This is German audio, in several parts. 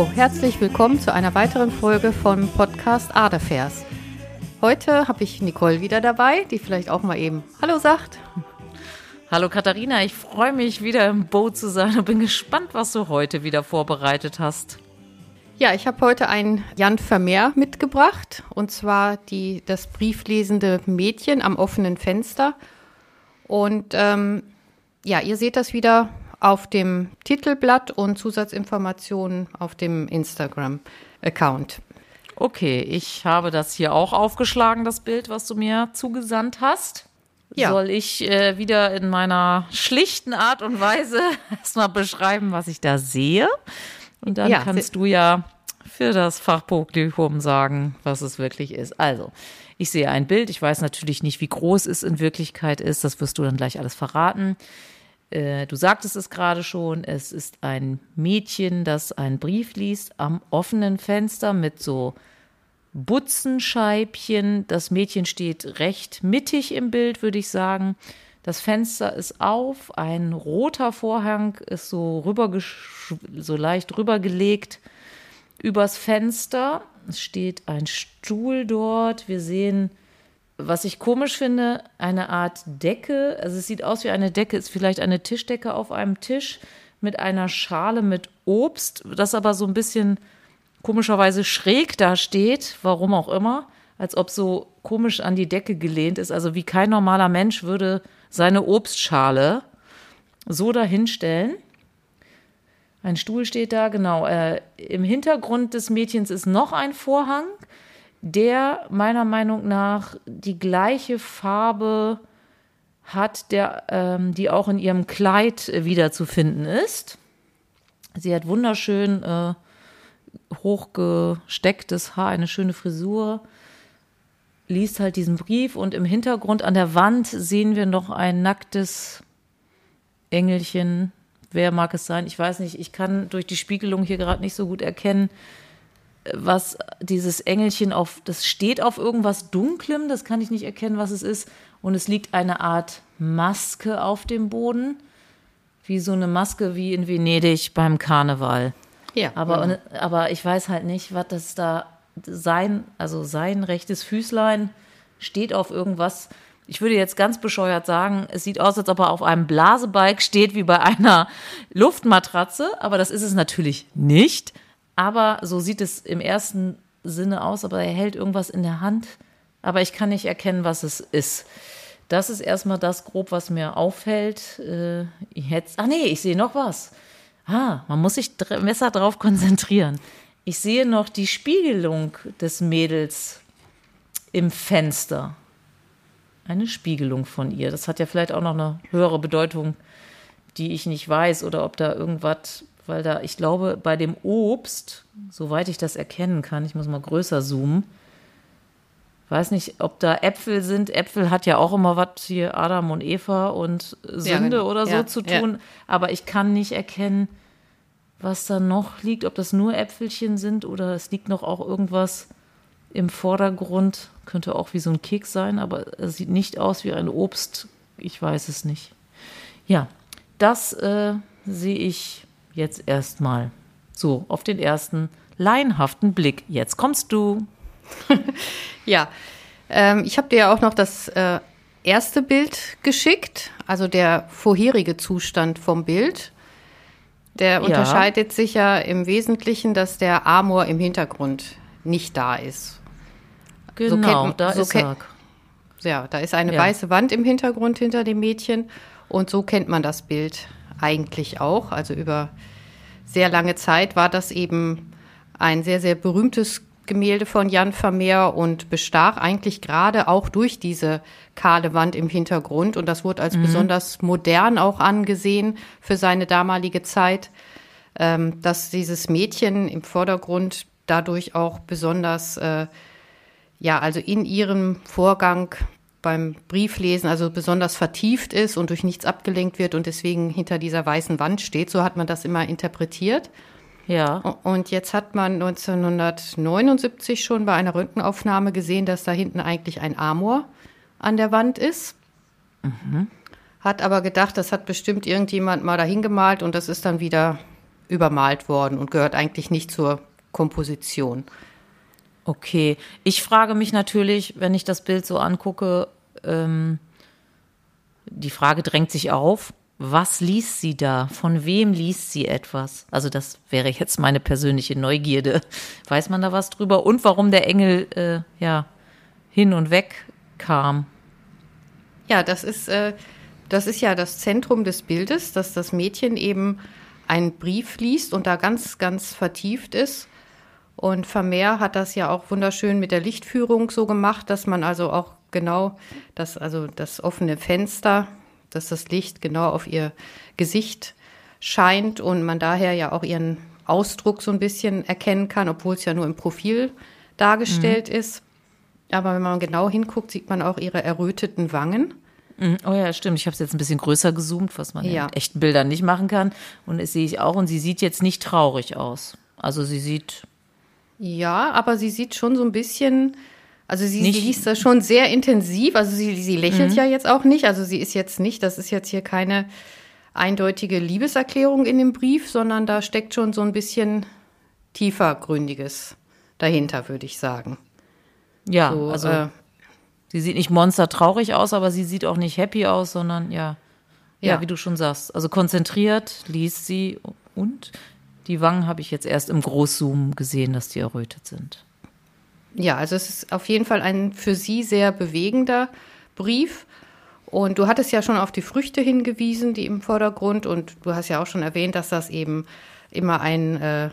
Hallo, herzlich willkommen zu einer weiteren Folge vom Podcast Adefers. Heute habe ich Nicole wieder dabei, die vielleicht auch mal eben Hallo sagt. Hallo Katharina, ich freue mich wieder im Boot zu sein und bin gespannt, was du heute wieder vorbereitet hast. Ja, ich habe heute ein Jan Vermeer mitgebracht und zwar die, das brieflesende Mädchen am offenen Fenster. Und ähm, ja, ihr seht das wieder auf dem Titelblatt und Zusatzinformationen auf dem Instagram-Account. Okay, ich habe das hier auch aufgeschlagen, das Bild, was du mir zugesandt hast. Ja. Soll ich äh, wieder in meiner schlichten Art und Weise erstmal beschreiben, was ich da sehe? Und dann ja, kannst du ja für das Fachpublikum sagen, was es wirklich ist. Also, ich sehe ein Bild. Ich weiß natürlich nicht, wie groß es in Wirklichkeit ist. Das wirst du dann gleich alles verraten. Äh, du sagtest es gerade schon. Es ist ein Mädchen, das einen Brief liest am offenen Fenster mit so Butzenscheibchen. Das Mädchen steht recht mittig im Bild, würde ich sagen. Das Fenster ist auf, ein roter Vorhang ist so so leicht rübergelegt übers Fenster. Es steht ein Stuhl dort. Wir sehen, was ich komisch finde, eine Art Decke. Also es sieht aus wie eine Decke, ist vielleicht eine Tischdecke auf einem Tisch mit einer Schale mit Obst, das aber so ein bisschen komischerweise schräg da steht, warum auch immer, als ob so komisch an die Decke gelehnt ist. Also wie kein normaler Mensch würde seine Obstschale so dahinstellen. Ein Stuhl steht da, genau. Äh, Im Hintergrund des Mädchens ist noch ein Vorhang, der meiner Meinung nach die gleiche Farbe hat, der, ähm, die auch in ihrem Kleid äh, wiederzufinden ist. Sie hat wunderschön äh, hochgestecktes Haar, eine schöne Frisur, liest halt diesen Brief und im Hintergrund an der Wand sehen wir noch ein nacktes Engelchen. Wer mag es sein? Ich weiß nicht. Ich kann durch die Spiegelung hier gerade nicht so gut erkennen, was dieses Engelchen auf, das steht auf irgendwas Dunklem, das kann ich nicht erkennen, was es ist. Und es liegt eine Art Maske auf dem Boden, wie so eine Maske wie in Venedig beim Karneval. Ja. Aber, ja. aber ich weiß halt nicht, was das da sein, also sein rechtes Füßlein steht auf irgendwas. Ich würde jetzt ganz bescheuert sagen, es sieht aus, als ob er auf einem Blasebalg steht, wie bei einer Luftmatratze, aber das ist es natürlich nicht. Aber so sieht es im ersten Sinne aus, aber er hält irgendwas in der Hand, aber ich kann nicht erkennen, was es ist. Das ist erstmal das grob, was mir auffällt. Äh, jetzt, ach nee, ich sehe noch was. Ah, man muss sich besser darauf konzentrieren. Ich sehe noch die Spiegelung des Mädels im Fenster. Eine Spiegelung von ihr. Das hat ja vielleicht auch noch eine höhere Bedeutung, die ich nicht weiß. Oder ob da irgendwas, weil da, ich glaube, bei dem Obst, soweit ich das erkennen kann, ich muss mal größer zoomen, weiß nicht, ob da Äpfel sind. Äpfel hat ja auch immer was hier Adam und Eva und Sünde ja, genau. oder so ja, zu tun. Ja. Aber ich kann nicht erkennen, was da noch liegt, ob das nur Äpfelchen sind oder es liegt noch auch irgendwas im Vordergrund. Könnte auch wie so ein Keks sein, aber es sieht nicht aus wie ein Obst. Ich weiß es nicht. Ja, das äh, sehe ich jetzt erstmal so auf den ersten laienhaften Blick. Jetzt kommst du. ja, ähm, ich habe dir ja auch noch das äh, erste Bild geschickt, also der vorherige Zustand vom Bild. Der unterscheidet sich ja im Wesentlichen, dass der Amor im Hintergrund nicht da ist. Genau, so da so ist er. Ja, da ist eine ja. weiße Wand im Hintergrund hinter dem Mädchen und so kennt man das Bild eigentlich auch. Also über sehr lange Zeit war das eben ein sehr, sehr berühmtes Gemälde von Jan Vermeer und bestach eigentlich gerade auch durch diese kahle Wand im Hintergrund. Und das wurde als mhm. besonders modern auch angesehen für seine damalige Zeit, ähm, dass dieses Mädchen im Vordergrund dadurch auch besonders, äh, ja, also in ihrem Vorgang beim Brieflesen also besonders vertieft ist und durch nichts abgelenkt wird und deswegen hinter dieser weißen Wand steht. So hat man das immer interpretiert. Ja. Und jetzt hat man 1979 schon bei einer Röntgenaufnahme gesehen, dass da hinten eigentlich ein Amor an der Wand ist. Mhm. Hat aber gedacht, das hat bestimmt irgendjemand mal dahin gemalt und das ist dann wieder übermalt worden und gehört eigentlich nicht zur Komposition. Okay, ich frage mich natürlich, wenn ich das Bild so angucke, ähm, die Frage drängt sich auf, was liest sie da? Von wem liest sie etwas? Also das wäre jetzt meine persönliche Neugierde. Weiß man da was drüber? Und warum der Engel äh, ja hin und weg kam? Ja, das ist, äh, das ist ja das Zentrum des Bildes, dass das Mädchen eben einen Brief liest und da ganz, ganz vertieft ist. Und Vermeer hat das ja auch wunderschön mit der Lichtführung so gemacht, dass man also auch genau das, also das offene Fenster dass das Licht genau auf ihr Gesicht scheint und man daher ja auch ihren Ausdruck so ein bisschen erkennen kann, obwohl es ja nur im Profil dargestellt mhm. ist. Aber wenn man genau hinguckt, sieht man auch ihre erröteten Wangen. Mhm. Oh ja, stimmt. Ich habe es jetzt ein bisschen größer gezoomt, was man ja. in echten Bildern nicht machen kann. Und das sehe ich auch. Und sie sieht jetzt nicht traurig aus. Also sie sieht. Ja, aber sie sieht schon so ein bisschen also sie, sie liest das schon sehr intensiv. Also sie, sie lächelt mhm. ja jetzt auch nicht. Also sie ist jetzt nicht, das ist jetzt hier keine eindeutige Liebeserklärung in dem Brief, sondern da steckt schon so ein bisschen tiefergründiges dahinter, würde ich sagen. Ja, so, also äh, sie sieht nicht monstertraurig aus, aber sie sieht auch nicht happy aus, sondern ja, ja, ja, wie du schon sagst. Also konzentriert liest sie und die Wangen habe ich jetzt erst im Großzoom gesehen, dass die errötet sind. Ja, also es ist auf jeden Fall ein für Sie sehr bewegender Brief. Und du hattest ja schon auf die Früchte hingewiesen, die im Vordergrund. Und du hast ja auch schon erwähnt, dass das eben immer ein äh,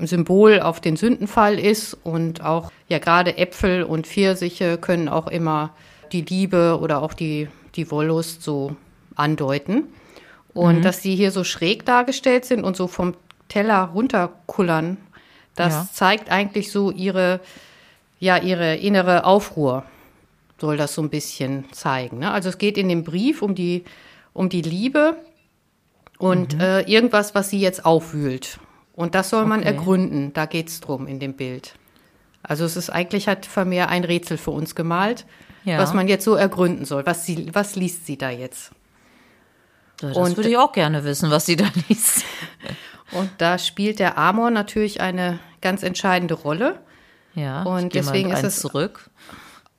Symbol auf den Sündenfall ist. Und auch ja gerade Äpfel und Pfirsiche können auch immer die Liebe oder auch die, die Wollust so andeuten. Und mhm. dass sie hier so schräg dargestellt sind und so vom Teller runterkullern, das ja. zeigt eigentlich so ihre ja ihre innere Aufruhr soll das so ein bisschen zeigen. Ne? Also es geht in dem Brief um die, um die Liebe und mhm. äh, irgendwas, was sie jetzt aufwühlt. Und das soll man okay. ergründen. Da geht es drum in dem Bild. Also es ist eigentlich hat Vermeer ein Rätsel für uns gemalt, ja. was man jetzt so ergründen soll. Was, sie, was liest sie da jetzt? Das und, würde ich auch gerne wissen, was sie da liest. Und da spielt der Amor natürlich eine ganz entscheidende Rolle. Ja, und deswegen ist es zurück.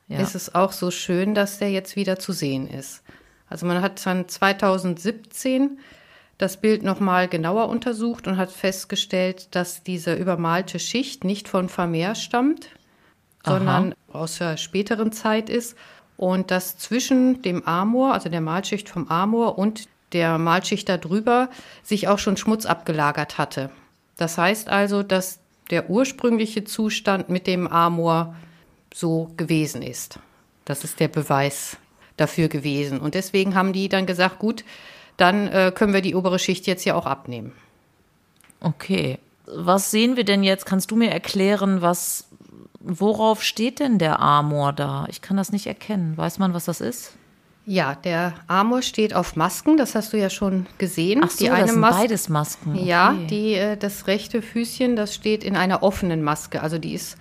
Ja. Ist es auch so schön, dass der jetzt wieder zu sehen ist. Also man hat dann 2017 das Bild nochmal genauer untersucht und hat festgestellt, dass diese übermalte Schicht nicht von Vermeer stammt, Aha. sondern aus der späteren Zeit ist und dass zwischen dem Amor, also der Malschicht vom Amor und der Malschicht darüber sich auch schon Schmutz abgelagert hatte. Das heißt also, dass der ursprüngliche Zustand mit dem Amor so gewesen ist. Das ist der Beweis dafür gewesen. Und deswegen haben die dann gesagt, gut, dann äh, können wir die obere Schicht jetzt ja auch abnehmen. Okay. Was sehen wir denn jetzt? Kannst du mir erklären, was, worauf steht denn der Amor da? Ich kann das nicht erkennen. Weiß man, was das ist? Ja, der Amor steht auf Masken, das hast du ja schon gesehen. Ach so, die eine das sind Mas beides Masken. Okay. Ja, die, äh, das rechte Füßchen, das steht in einer offenen Maske. Also die ist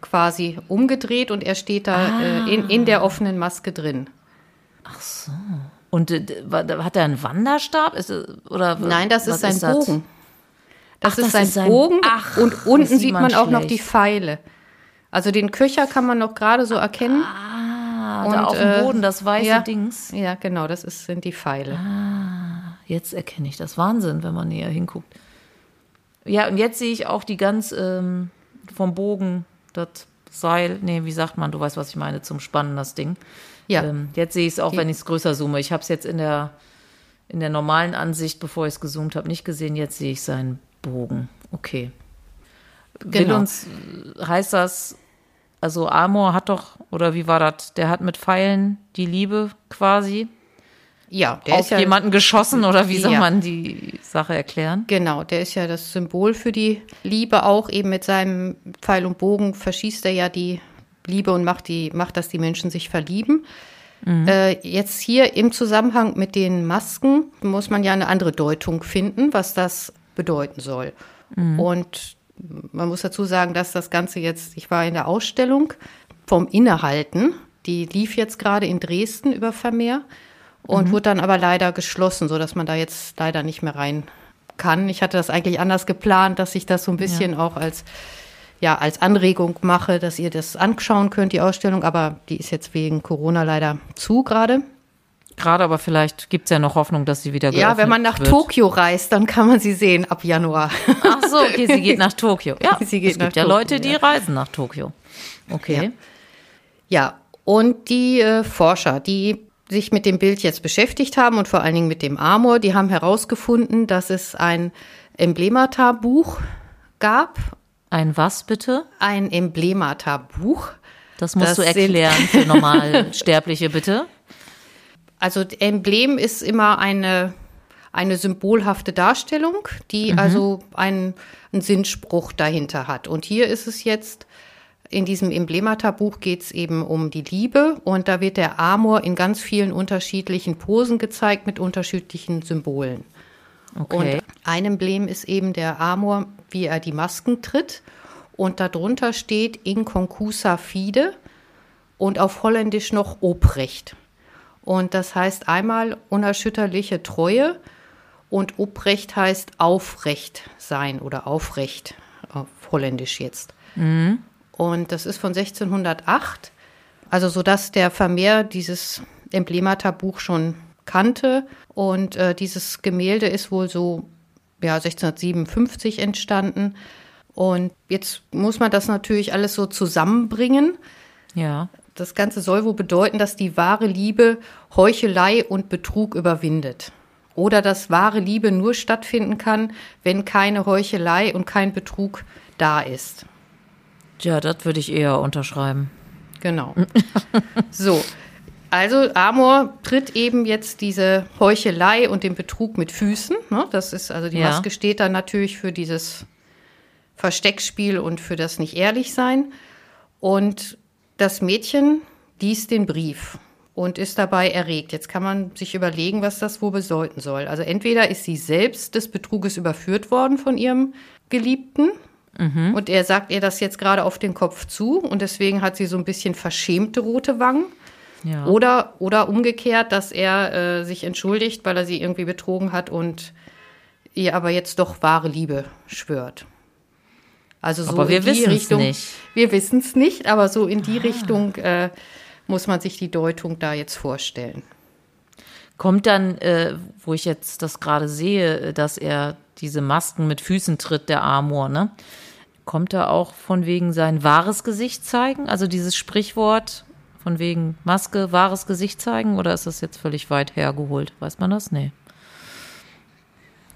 quasi umgedreht und er steht da ah. äh, in, in der offenen Maske drin. Ach so. Und äh, hat er einen Wanderstab? Ist, oder, Nein, das ist sein ist Bogen. Das, Ach, ist, das sein ist sein Bogen Ach, und unten sieht man, man auch noch die Pfeile. Also den Köcher kann man noch gerade so erkennen. Ah und, da auf dem äh, Boden, das weiße ja, Dings. Ja, genau, das ist, sind die Pfeile. Ah, jetzt erkenne ich das. Wahnsinn, wenn man näher hinguckt. Ja, und jetzt sehe ich auch die ganz ähm, vom Bogen, das Seil, nee, wie sagt man, du weißt, was ich meine, zum Spannen, das Ding. Ja. Ähm, jetzt sehe ich es auch, die, wenn ich es größer zoome. Ich habe es jetzt in der, in der normalen Ansicht, bevor ich es gezoomt habe, nicht gesehen. Jetzt sehe ich seinen Bogen. Okay. Genau. Will uns, heißt das, also Amor hat doch, oder wie war das? Der hat mit Pfeilen die Liebe quasi ja, der auf ist ja, jemanden geschossen oder wie soll ja. man die Sache erklären? Genau, der ist ja das Symbol für die Liebe auch. Eben mit seinem Pfeil und Bogen verschießt er ja die Liebe und macht, die, macht dass die Menschen sich verlieben. Mhm. Äh, jetzt hier im Zusammenhang mit den Masken muss man ja eine andere Deutung finden, was das bedeuten soll. Mhm. Und man muss dazu sagen, dass das Ganze jetzt, ich war in der Ausstellung vom Innehalten, die lief jetzt gerade in Dresden über Vermeer und mhm. wurde dann aber leider geschlossen, sodass man da jetzt leider nicht mehr rein kann. Ich hatte das eigentlich anders geplant, dass ich das so ein bisschen ja. auch als ja, als Anregung mache, dass ihr das anschauen könnt, die Ausstellung, aber die ist jetzt wegen Corona leider zu gerade. Gerade, aber vielleicht gibt es ja noch Hoffnung, dass sie wieder Ja, wenn man nach wird. Tokio reist, dann kann man sie sehen ab Januar. Ach so, okay, sie geht nach Tokio. Ja, sie geht es gibt ja Tokio, Leute, die ja. reisen nach Tokio. Okay. Ja, ja. und die äh, Forscher, die sich mit dem Bild jetzt beschäftigt haben und vor allen Dingen mit dem Amor, die haben herausgefunden, dass es ein Emblemata-Buch gab. Ein was bitte? Ein Emblemata-Buch. Das musst das du erklären für Normalsterbliche, bitte. Also Emblem ist immer eine, eine symbolhafte Darstellung, die mhm. also einen, einen Sinnspruch dahinter hat. Und hier ist es jetzt in diesem Emblemata-Buch geht es eben um die Liebe und da wird der Amor in ganz vielen unterschiedlichen Posen gezeigt mit unterschiedlichen Symbolen. Okay. Und ein Emblem ist eben der Amor, wie er die Masken tritt und darunter steht in concusa fide und auf Holländisch noch Obrecht. Und das heißt einmal unerschütterliche Treue und Obrecht heißt aufrecht sein oder aufrecht auf Holländisch jetzt. Mhm. Und das ist von 1608, also so dass der Vermeer dieses Emblemata-Buch schon kannte. Und äh, dieses Gemälde ist wohl so ja, 1657 entstanden. Und jetzt muss man das natürlich alles so zusammenbringen. Ja. Das Ganze soll wohl bedeuten, dass die wahre Liebe Heuchelei und Betrug überwindet. Oder dass wahre Liebe nur stattfinden kann, wenn keine Heuchelei und kein Betrug da ist. Ja, das würde ich eher unterschreiben. Genau. so. Also Amor tritt eben jetzt diese Heuchelei und den Betrug mit Füßen. Ne? Das ist also die ja. Maske steht dann natürlich für dieses Versteckspiel und für das nicht ehrlich sein. Und das Mädchen liest den Brief und ist dabei erregt. Jetzt kann man sich überlegen, was das wohl bedeuten soll. Also entweder ist sie selbst des Betruges überführt worden von ihrem Geliebten Mhm. Und er sagt ihr das jetzt gerade auf den Kopf zu und deswegen hat sie so ein bisschen verschämte rote Wangen. Ja. Oder, oder umgekehrt, dass er äh, sich entschuldigt, weil er sie irgendwie betrogen hat und ihr aber jetzt doch wahre Liebe schwört. Also so aber wir in die Richtung. Nicht. Wir wissen es nicht, aber so in die ah. Richtung äh, muss man sich die Deutung da jetzt vorstellen. Kommt dann, äh, wo ich jetzt das gerade sehe, dass er diese Masken mit Füßen tritt, der Amor, ne? Kommt er auch von wegen sein wahres Gesicht zeigen? Also dieses Sprichwort von wegen Maske, wahres Gesicht zeigen? Oder ist das jetzt völlig weit hergeholt? Weiß man das? Nee.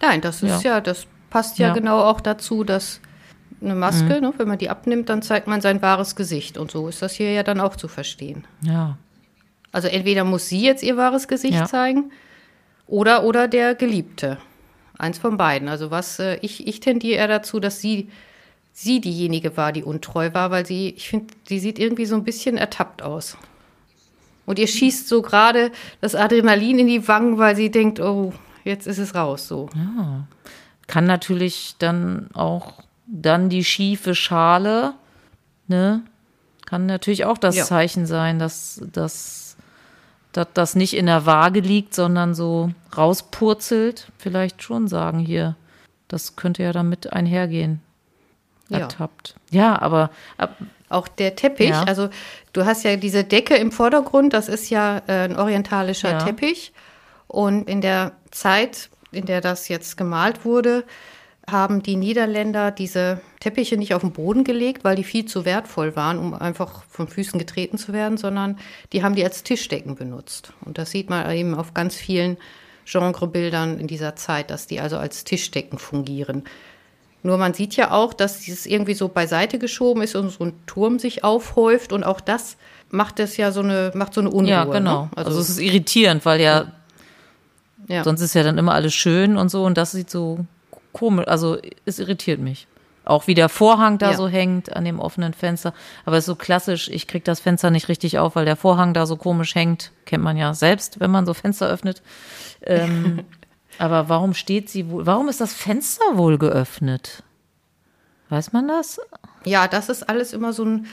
Nein, das ist ja, ja das passt ja, ja, genau auch dazu, dass eine Maske, mhm. ne, wenn man die abnimmt, dann zeigt man sein wahres Gesicht. Und so ist das hier ja dann auch zu verstehen. Ja. Also entweder muss sie jetzt ihr wahres Gesicht ja. zeigen oder, oder der Geliebte. Eins von beiden. Also was, äh, ich, ich tendiere eher dazu, dass sie sie diejenige war, die untreu war, weil sie, ich finde, sie sieht irgendwie so ein bisschen ertappt aus. Und ihr schießt so gerade das Adrenalin in die Wangen, weil sie denkt, oh, jetzt ist es raus, so. Ja. Kann natürlich dann auch dann die schiefe Schale, ne? Kann natürlich auch das ja. Zeichen sein, dass, dass, dass das nicht in der Waage liegt, sondern so rauspurzelt. Vielleicht schon sagen hier. Das könnte ja damit einhergehen ertappt. Ja, aber ab, auch der Teppich, ja. also du hast ja diese Decke im Vordergrund, das ist ja äh, ein orientalischer ja. Teppich. Und in der Zeit, in der das jetzt gemalt wurde, haben die Niederländer diese Teppiche nicht auf den Boden gelegt, weil die viel zu wertvoll waren, um einfach von Füßen getreten zu werden, sondern die haben die als Tischdecken benutzt. Und das sieht man eben auf ganz vielen Genrebildern in dieser Zeit, dass die also als Tischdecken fungieren. Nur man sieht ja auch, dass dieses irgendwie so beiseite geschoben ist und so ein Turm sich aufhäuft und auch das macht es ja so eine, macht so eine Unruhe. Ja, genau. Ne? Also, also, es ist irritierend, weil ja, ja, sonst ist ja dann immer alles schön und so und das sieht so komisch, also es irritiert mich. Auch wie der Vorhang da ja. so hängt an dem offenen Fenster. Aber es ist so klassisch, ich krieg das Fenster nicht richtig auf, weil der Vorhang da so komisch hängt. Kennt man ja selbst, wenn man so Fenster öffnet. Ähm, Aber warum steht sie wohl, warum ist das Fenster wohl geöffnet? Weiß man das? Ja, das ist alles immer so ein,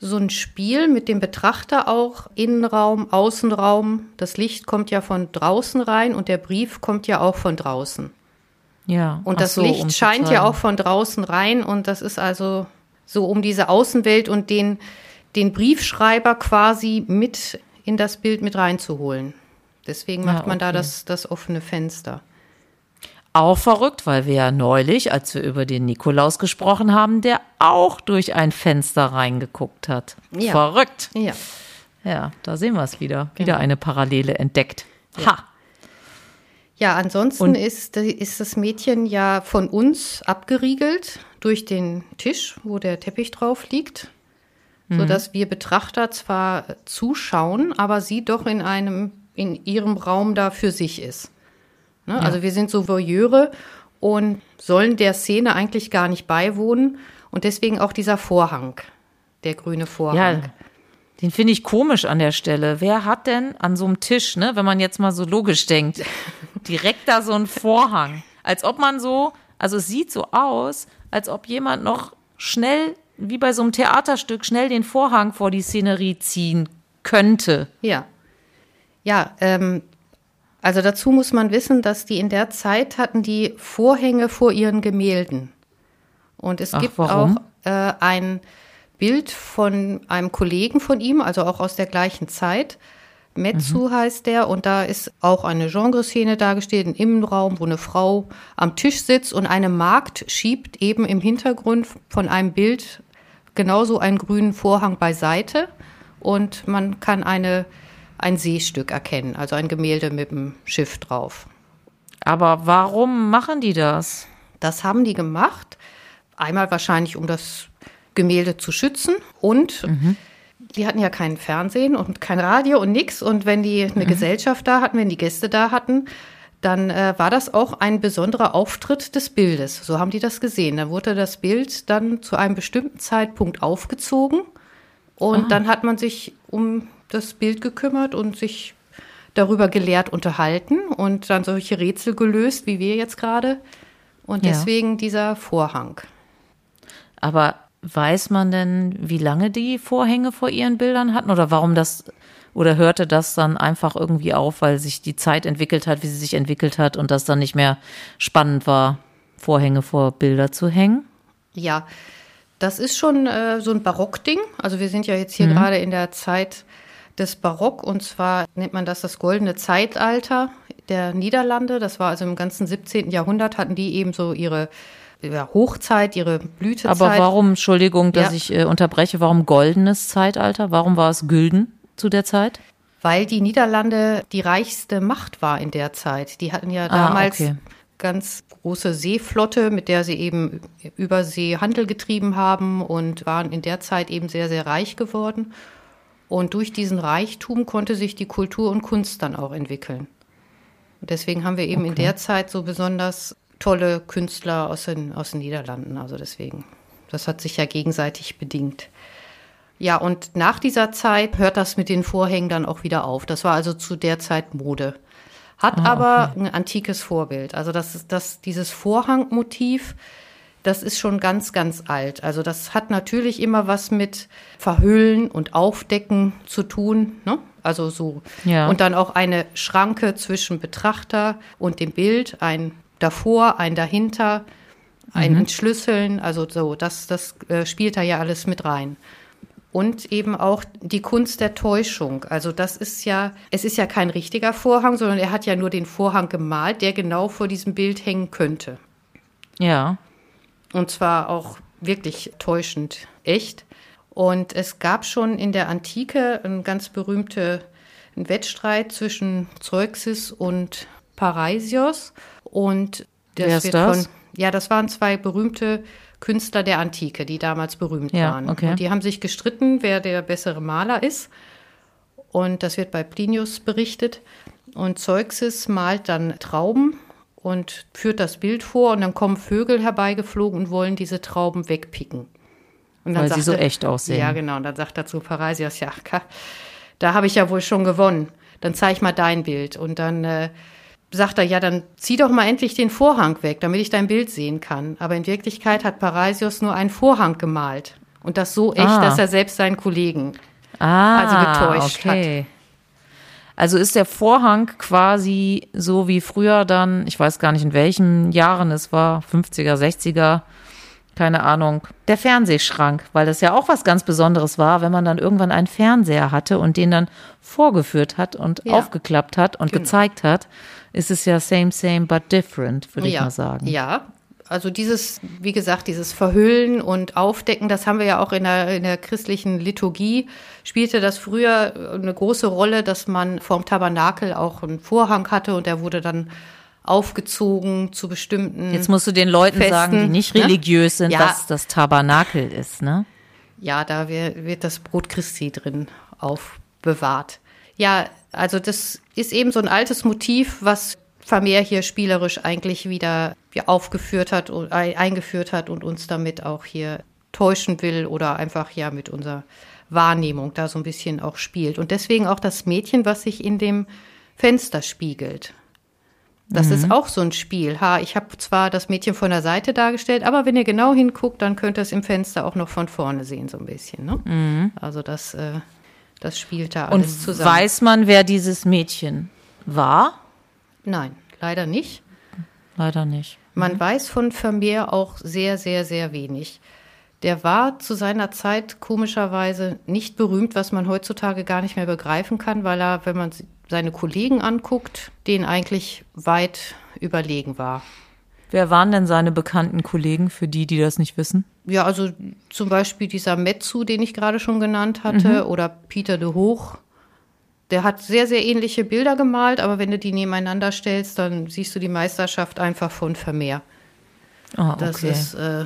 so ein Spiel mit dem Betrachter auch. Innenraum, Außenraum. Das Licht kommt ja von draußen rein und der Brief kommt ja auch von draußen. Ja. Und das so, Licht um scheint ja auch von draußen rein und das ist also so um diese Außenwelt und den, den Briefschreiber quasi mit in das Bild mit reinzuholen. Deswegen macht ja, okay. man da das, das offene Fenster. Auch verrückt, weil wir ja neulich, als wir über den Nikolaus gesprochen haben, der auch durch ein Fenster reingeguckt hat. Ja. Verrückt. Ja. Ja, da sehen wir es wieder. Wieder genau. eine Parallele entdeckt. Ha! Ja, ansonsten Und ist, ist das Mädchen ja von uns abgeriegelt durch den Tisch, wo der Teppich drauf liegt, mhm. sodass wir Betrachter zwar zuschauen, aber sie doch in einem, in ihrem Raum da für sich ist. Ne? Ja. Also wir sind so Voyeure und sollen der Szene eigentlich gar nicht beiwohnen und deswegen auch dieser Vorhang, der grüne Vorhang. Ja. Den finde ich komisch an der Stelle. Wer hat denn an so einem Tisch, ne, wenn man jetzt mal so logisch denkt, direkt da so einen Vorhang? Als ob man so, also es sieht so aus, als ob jemand noch schnell, wie bei so einem Theaterstück, schnell den Vorhang vor die Szenerie ziehen könnte. Ja. Ja, ähm, also dazu muss man wissen, dass die in der Zeit hatten die Vorhänge vor ihren Gemälden. Und es Ach, gibt warum? auch äh, ein Bild von einem Kollegen von ihm, also auch aus der gleichen Zeit. Metsu mhm. heißt der und da ist auch eine Genreszene dargestellt, ein Innenraum, wo eine Frau am Tisch sitzt und eine Magd schiebt eben im Hintergrund von einem Bild genauso einen grünen Vorhang beiseite und man kann eine, ein Seestück erkennen, also ein Gemälde mit dem Schiff drauf. Aber warum machen die das? Das haben die gemacht. Einmal wahrscheinlich, um das Gemälde zu schützen und mhm. die hatten ja kein Fernsehen und kein Radio und nichts. Und wenn die eine mhm. Gesellschaft da hatten, wenn die Gäste da hatten, dann äh, war das auch ein besonderer Auftritt des Bildes. So haben die das gesehen. Dann wurde das Bild dann zu einem bestimmten Zeitpunkt aufgezogen und ah. dann hat man sich um das Bild gekümmert und sich darüber gelehrt unterhalten und dann solche Rätsel gelöst, wie wir jetzt gerade. Und deswegen ja. dieser Vorhang. Aber Weiß man denn, wie lange die Vorhänge vor ihren Bildern hatten oder warum das oder hörte das dann einfach irgendwie auf, weil sich die Zeit entwickelt hat, wie sie sich entwickelt hat und das dann nicht mehr spannend war, Vorhänge vor Bilder zu hängen? Ja, das ist schon äh, so ein Barockding. Also wir sind ja jetzt hier mhm. gerade in der Zeit des Barock und zwar nennt man das das goldene Zeitalter der Niederlande. Das war also im ganzen 17. Jahrhundert hatten die eben so ihre ja, Hochzeit, ihre Blütezeit. Aber warum, Entschuldigung, dass ja. ich äh, unterbreche, warum goldenes Zeitalter? Warum war es gülden zu der Zeit? Weil die Niederlande die reichste Macht war in der Zeit. Die hatten ja ah, damals ah, okay. ganz große Seeflotte, mit der sie eben übersee Handel getrieben haben und waren in der Zeit eben sehr, sehr reich geworden. Und durch diesen Reichtum konnte sich die Kultur und Kunst dann auch entwickeln. Und deswegen haben wir eben okay. in der Zeit so besonders tolle Künstler aus den, aus den Niederlanden. Also deswegen, das hat sich ja gegenseitig bedingt. Ja, und nach dieser Zeit hört das mit den Vorhängen dann auch wieder auf. Das war also zu der Zeit Mode. Hat ah, aber okay. ein antikes Vorbild. Also das das, dieses Vorhangmotiv, das ist schon ganz, ganz alt. Also das hat natürlich immer was mit Verhüllen und Aufdecken zu tun. Ne? Also so. Ja. Und dann auch eine Schranke zwischen Betrachter und dem Bild, ein davor, ein dahinter, ein mhm. Entschlüsseln, also so, das, das äh, spielt da ja alles mit rein. Und eben auch die Kunst der Täuschung. Also das ist ja, es ist ja kein richtiger Vorhang, sondern er hat ja nur den Vorhang gemalt, der genau vor diesem Bild hängen könnte. Ja. Und zwar auch wirklich täuschend echt. Und es gab schon in der Antike einen ganz berühmten Wettstreit zwischen Zeuxis und Paraisios. Und das Wer ist wird das? von, ja, das waren zwei berühmte Künstler der Antike, die damals berühmt ja, waren. Okay. Und die haben sich gestritten, wer der bessere Maler ist. Und das wird bei Plinius berichtet. Und Zeuxis malt dann Trauben und führt das Bild vor und dann kommen Vögel herbeigeflogen und wollen diese Trauben wegpicken. Und Weil sie so echt aussehen. Ja, genau. Und dann sagt er zu Parisias, ja, da habe ich ja wohl schon gewonnen. Dann zeig mal dein Bild. Und dann äh, sagt er, ja, dann zieh doch mal endlich den Vorhang weg, damit ich dein Bild sehen kann. Aber in Wirklichkeit hat Parasius nur einen Vorhang gemalt. Und das so echt, ah. dass er selbst seinen Kollegen ah, also getäuscht okay. hat. Also ist der Vorhang quasi so wie früher dann, ich weiß gar nicht in welchen Jahren es war, 50er, 60er, keine Ahnung, der Fernsehschrank, weil das ja auch was ganz Besonderes war, wenn man dann irgendwann einen Fernseher hatte und den dann vorgeführt hat und ja. aufgeklappt hat und genau. gezeigt hat, ist es ja same, same, but different, würde ja. ich mal sagen. Ja, also dieses, wie gesagt, dieses Verhüllen und Aufdecken, das haben wir ja auch in der, in der christlichen Liturgie, spielte das früher eine große Rolle, dass man vorm Tabernakel auch einen Vorhang hatte und der wurde dann aufgezogen zu bestimmten. Jetzt musst du den Leuten Festen, sagen, die nicht ne? religiös sind, ja. dass das Tabernakel ist, ne? Ja, da wird das Brot Christi drin aufbewahrt. Ja, also das ist eben so ein altes Motiv, was Vermeer hier spielerisch eigentlich wieder aufgeführt hat und eingeführt hat und uns damit auch hier täuschen will oder einfach ja mit unserer Wahrnehmung da so ein bisschen auch spielt. Und deswegen auch das Mädchen, was sich in dem Fenster spiegelt. Das mhm. ist auch so ein Spiel. Ha, ich habe zwar das Mädchen von der Seite dargestellt, aber wenn ihr genau hinguckt, dann könnt ihr es im Fenster auch noch von vorne sehen, so ein bisschen. Ne? Mhm. Also das, äh, das spielt da alles Und zusammen. Weiß man, wer dieses Mädchen war? Nein, leider nicht. Leider nicht. Man mhm. weiß von Vermeer auch sehr, sehr, sehr wenig. Der war zu seiner Zeit komischerweise nicht berühmt, was man heutzutage gar nicht mehr begreifen kann, weil er, wenn man seine Kollegen anguckt, denen eigentlich weit überlegen war. Wer waren denn seine bekannten Kollegen für die, die das nicht wissen? Ja, also zum Beispiel dieser Metzu, den ich gerade schon genannt hatte, mhm. oder Peter de Hoch. Der hat sehr, sehr ähnliche Bilder gemalt, aber wenn du die nebeneinander stellst, dann siehst du die Meisterschaft einfach von Vermeer. Ah, okay. Das ist äh,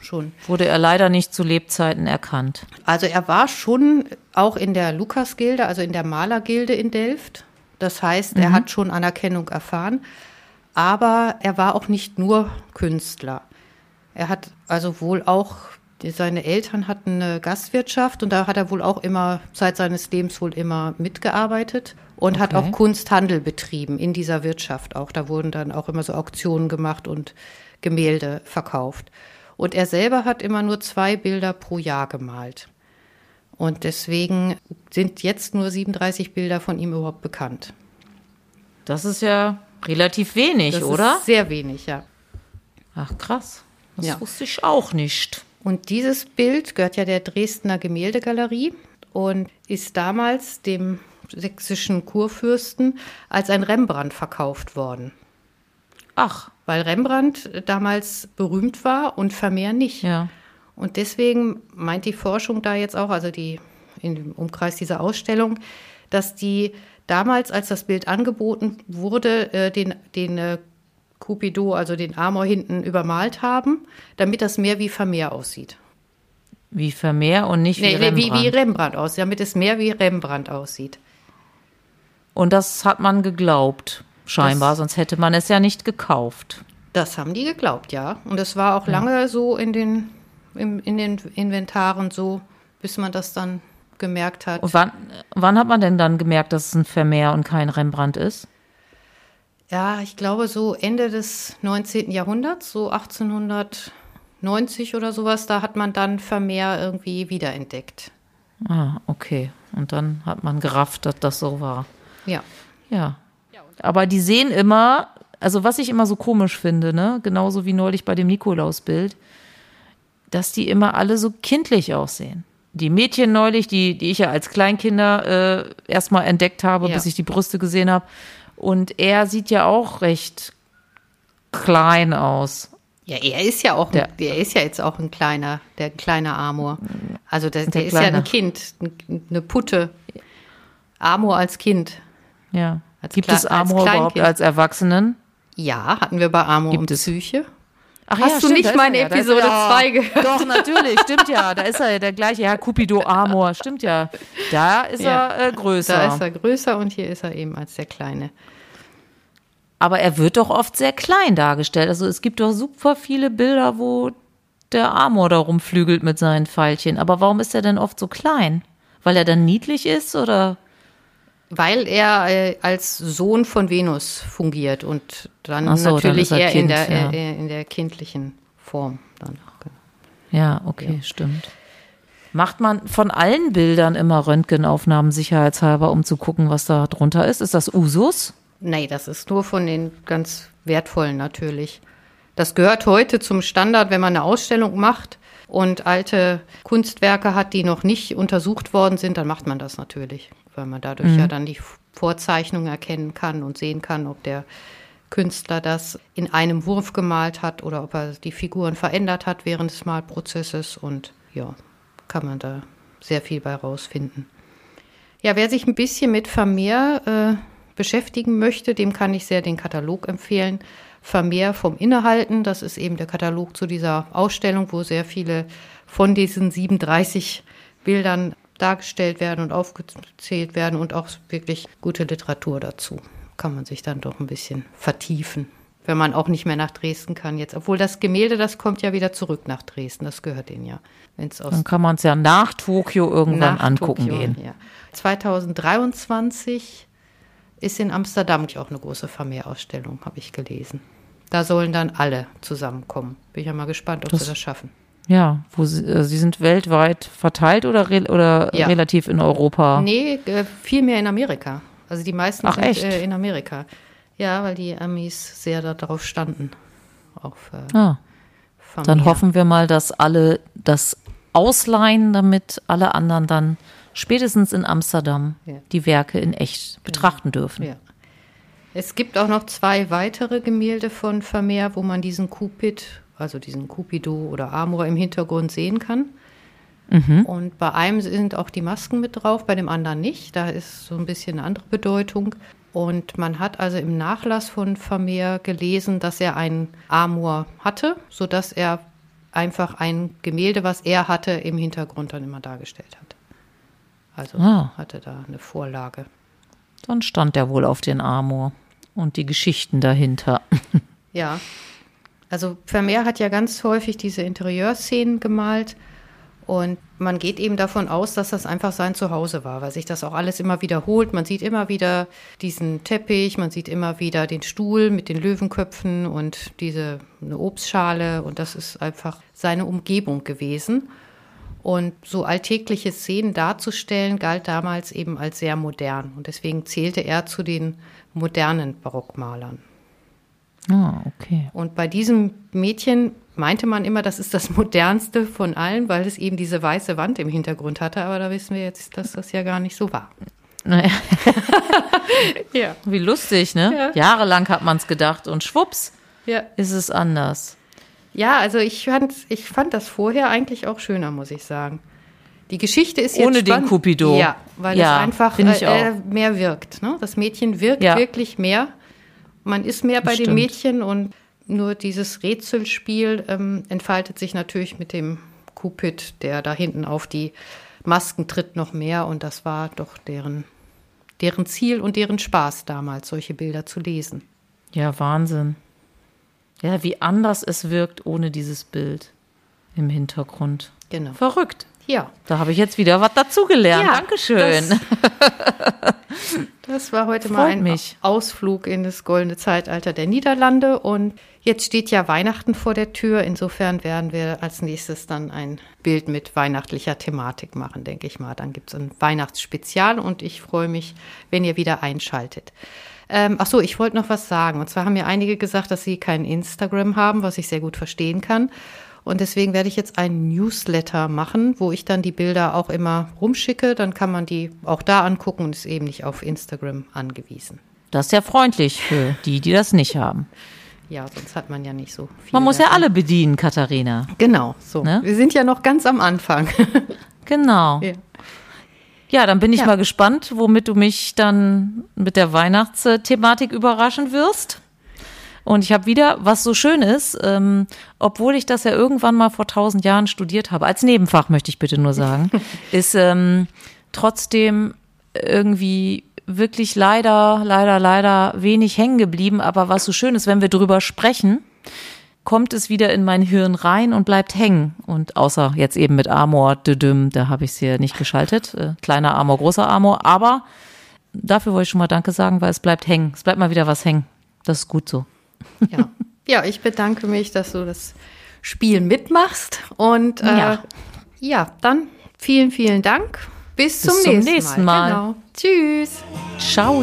schon. Wurde er leider nicht zu Lebzeiten erkannt. Also er war schon auch in der Lukas-Gilde, also in der Malergilde in Delft. Das heißt, er mhm. hat schon Anerkennung erfahren. Aber er war auch nicht nur Künstler. Er hat also wohl auch seine Eltern hatten eine Gastwirtschaft und da hat er wohl auch immer, Zeit seines Lebens wohl immer mitgearbeitet und okay. hat auch Kunsthandel betrieben in dieser Wirtschaft auch. Da wurden dann auch immer so Auktionen gemacht und Gemälde verkauft. Und er selber hat immer nur zwei Bilder pro Jahr gemalt. Und deswegen sind jetzt nur 37 Bilder von ihm überhaupt bekannt. Das ist ja relativ wenig, das oder? sehr wenig, ja. Ach krass. Das ja. wusste ich auch nicht. Und dieses Bild gehört ja der Dresdner Gemäldegalerie und ist damals dem sächsischen Kurfürsten als ein Rembrandt verkauft worden. Ach. Weil Rembrandt damals berühmt war und Vermeer nicht. Ja. Und deswegen meint die Forschung da jetzt auch, also die im Umkreis dieser Ausstellung, dass die damals, als das Bild angeboten wurde, äh, den, den äh, Cupido, also den Amor hinten übermalt haben, damit das mehr wie Vermeer aussieht. Wie Vermeer und nicht wie nee, Rembrandt. Wie, wie Rembrandt aussieht, damit es mehr wie Rembrandt aussieht. Und das hat man geglaubt, scheinbar, das, sonst hätte man es ja nicht gekauft. Das haben die geglaubt, ja. Und es war auch ja. lange so in den, in, in den Inventaren so, bis man das dann gemerkt hat. Und wann, wann hat man denn dann gemerkt, dass es ein Vermeer und kein Rembrandt ist? Ja, ich glaube so Ende des 19. Jahrhunderts, so 1890 oder sowas, da hat man dann Vermeer irgendwie wiederentdeckt. Ah, okay. Und dann hat man gerafft, dass das so war. Ja. Ja. Aber die sehen immer, also was ich immer so komisch finde, ne, genauso wie neulich bei dem Nikolausbild, dass die immer alle so kindlich aussehen. Die Mädchen neulich, die, die ich ja als Kleinkinder äh, erstmal entdeckt habe, ja. bis ich die Brüste gesehen habe, und er sieht ja auch recht klein aus. Ja, er ist ja auch, der, er ist ja jetzt auch ein kleiner, der kleine Amor. Also der, der, der ist kleine. ja ein Kind, eine Putte. Amor als Kind. Ja. Als Gibt es Amor als überhaupt als Erwachsenen? Ja, hatten wir bei Amor Gibt und Psyche. Ach Hast ja, du stimmt, nicht meine ja, Episode 2 ja, gehört? Doch, natürlich, stimmt ja. Da ist er ja der gleiche, ja, Cupido Amor, stimmt ja. Da ist ja, er äh, größer. Da ist er größer und hier ist er eben als der Kleine. Aber er wird doch oft sehr klein dargestellt. Also es gibt doch super viele Bilder, wo der Amor da rumflügelt mit seinen Pfeilchen. Aber warum ist er denn oft so klein? Weil er dann niedlich ist oder? Weil er äh, als Sohn von Venus fungiert und dann so, natürlich dann eher kind, in, der, ja. äh, in der kindlichen Form. Dann. Ja, okay, ja. stimmt. Macht man von allen Bildern immer Röntgenaufnahmen sicherheitshalber, um zu gucken, was da drunter ist? Ist das Usus? Nee, das ist nur von den ganz wertvollen natürlich. Das gehört heute zum Standard, wenn man eine Ausstellung macht und alte Kunstwerke hat, die noch nicht untersucht worden sind, dann macht man das natürlich, weil man dadurch mhm. ja dann die Vorzeichnungen erkennen kann und sehen kann, ob der Künstler das in einem Wurf gemalt hat oder ob er die Figuren verändert hat während des Malprozesses und ja, kann man da sehr viel bei rausfinden. Ja, wer sich ein bisschen mit Vermeer äh, beschäftigen möchte, dem kann ich sehr den Katalog empfehlen. Vermeer vom Innehalten, das ist eben der Katalog zu dieser Ausstellung, wo sehr viele von diesen 37 Bildern dargestellt werden und aufgezählt werden und auch wirklich gute Literatur dazu. Kann man sich dann doch ein bisschen vertiefen wenn man auch nicht mehr nach Dresden kann jetzt. Obwohl das Gemälde, das kommt ja wieder zurück nach Dresden, das gehört denen ja. Wenn's aus Dann kann man es ja nach Tokio irgendwann angucken Tokio, gehen. Ja. 2023 ist in Amsterdam auch eine große Vermeer-Ausstellung, habe ich gelesen. Da sollen dann alle zusammenkommen. Bin ich ja mal gespannt, ob das, sie das schaffen. Ja, wo sie, äh, sie sind weltweit verteilt oder, re, oder ja. relativ in Europa? Nee, äh, viel mehr in Amerika. Also die meisten Ach, sind echt? Äh, in Amerika. Ja, weil die Amis sehr darauf standen. Auf, ah. Dann hoffen wir mal, dass alle das ausleihen, damit alle anderen dann spätestens in Amsterdam ja. die Werke in echt genau. betrachten dürfen. Ja. Es gibt auch noch zwei weitere Gemälde von Vermeer, wo man diesen Cupid, also diesen Cupido oder Amor im Hintergrund sehen kann. Mhm. Und bei einem sind auch die Masken mit drauf, bei dem anderen nicht. Da ist so ein bisschen eine andere Bedeutung. Und man hat also im Nachlass von Vermeer gelesen, dass er einen Amor hatte, sodass er einfach ein Gemälde, was er hatte, im Hintergrund dann immer dargestellt hat. Also ah. hatte da eine Vorlage. Dann stand er wohl auf den Amor und die Geschichten dahinter. ja. Also Vermeer hat ja ganz häufig diese Interieurszenen gemalt und man geht eben davon aus, dass das einfach sein Zuhause war, weil sich das auch alles immer wiederholt. Man sieht immer wieder diesen Teppich, man sieht immer wieder den Stuhl mit den Löwenköpfen und diese eine Obstschale und das ist einfach seine Umgebung gewesen. Und so alltägliche Szenen darzustellen, galt damals eben als sehr modern. Und deswegen zählte er zu den modernen Barockmalern. Ah, okay. Und bei diesem Mädchen meinte man immer, das ist das modernste von allen, weil es eben diese weiße Wand im Hintergrund hatte. Aber da wissen wir jetzt, dass das ja gar nicht so war. Naja. ja. Wie lustig, ne? Ja. Jahrelang hat man es gedacht und schwupps ja. ist es anders. Ja, also ich fand, ich fand das vorher eigentlich auch schöner, muss ich sagen. Die Geschichte ist jetzt Ohne spannend. den Cupido. Ja, weil ja, es einfach äh, mehr wirkt. Ne? Das Mädchen wirkt wirklich mehr. Man ist mehr bei dem Mädchen und nur dieses Rätselspiel ähm, entfaltet sich natürlich mit dem Cupid, der da hinten auf die Masken tritt, noch mehr. Und das war doch deren, deren Ziel und deren Spaß damals, solche Bilder zu lesen. Ja, Wahnsinn. Ja, wie anders es wirkt ohne dieses Bild im Hintergrund. Genau. Verrückt. Ja. Da habe ich jetzt wieder was dazugelernt. Ja, Dankeschön. Das, das war heute Freut mal ein mich. Ausflug in das goldene Zeitalter der Niederlande. Und jetzt steht ja Weihnachten vor der Tür. Insofern werden wir als nächstes dann ein Bild mit weihnachtlicher Thematik machen, denke ich mal. Dann gibt es ein Weihnachtsspezial und ich freue mich, wenn ihr wieder einschaltet. Ähm, ach so, ich wollte noch was sagen. Und zwar haben mir einige gesagt, dass sie kein Instagram haben, was ich sehr gut verstehen kann. Und deswegen werde ich jetzt einen Newsletter machen, wo ich dann die Bilder auch immer rumschicke. Dann kann man die auch da angucken und ist eben nicht auf Instagram angewiesen. Das ist ja freundlich für die, die das nicht haben. Ja, sonst hat man ja nicht so viel. Man muss ja alle bedienen, Katharina. Genau, so. Ne? Wir sind ja noch ganz am Anfang. genau. Ja. Ja, dann bin ich ja. mal gespannt, womit du mich dann mit der Weihnachtsthematik überraschen wirst. Und ich habe wieder, was so schön ist, ähm, obwohl ich das ja irgendwann mal vor tausend Jahren studiert habe, als Nebenfach möchte ich bitte nur sagen, ist ähm, trotzdem irgendwie wirklich leider, leider, leider wenig hängen geblieben. Aber was so schön ist, wenn wir drüber sprechen, kommt es wieder in mein Hirn rein und bleibt hängen. Und außer jetzt eben mit Amor, düdüm, da habe ich es hier nicht geschaltet. Äh, kleiner Amor, großer Amor. Aber dafür wollte ich schon mal Danke sagen, weil es bleibt hängen. Es bleibt mal wieder was hängen. Das ist gut so. Ja. ja, ich bedanke mich, dass du das Spiel mitmachst. Und äh, ja. ja, dann vielen, vielen Dank. Bis, Bis zum, zum nächsten, nächsten Mal. Mal. Genau. Tschüss. Ciao.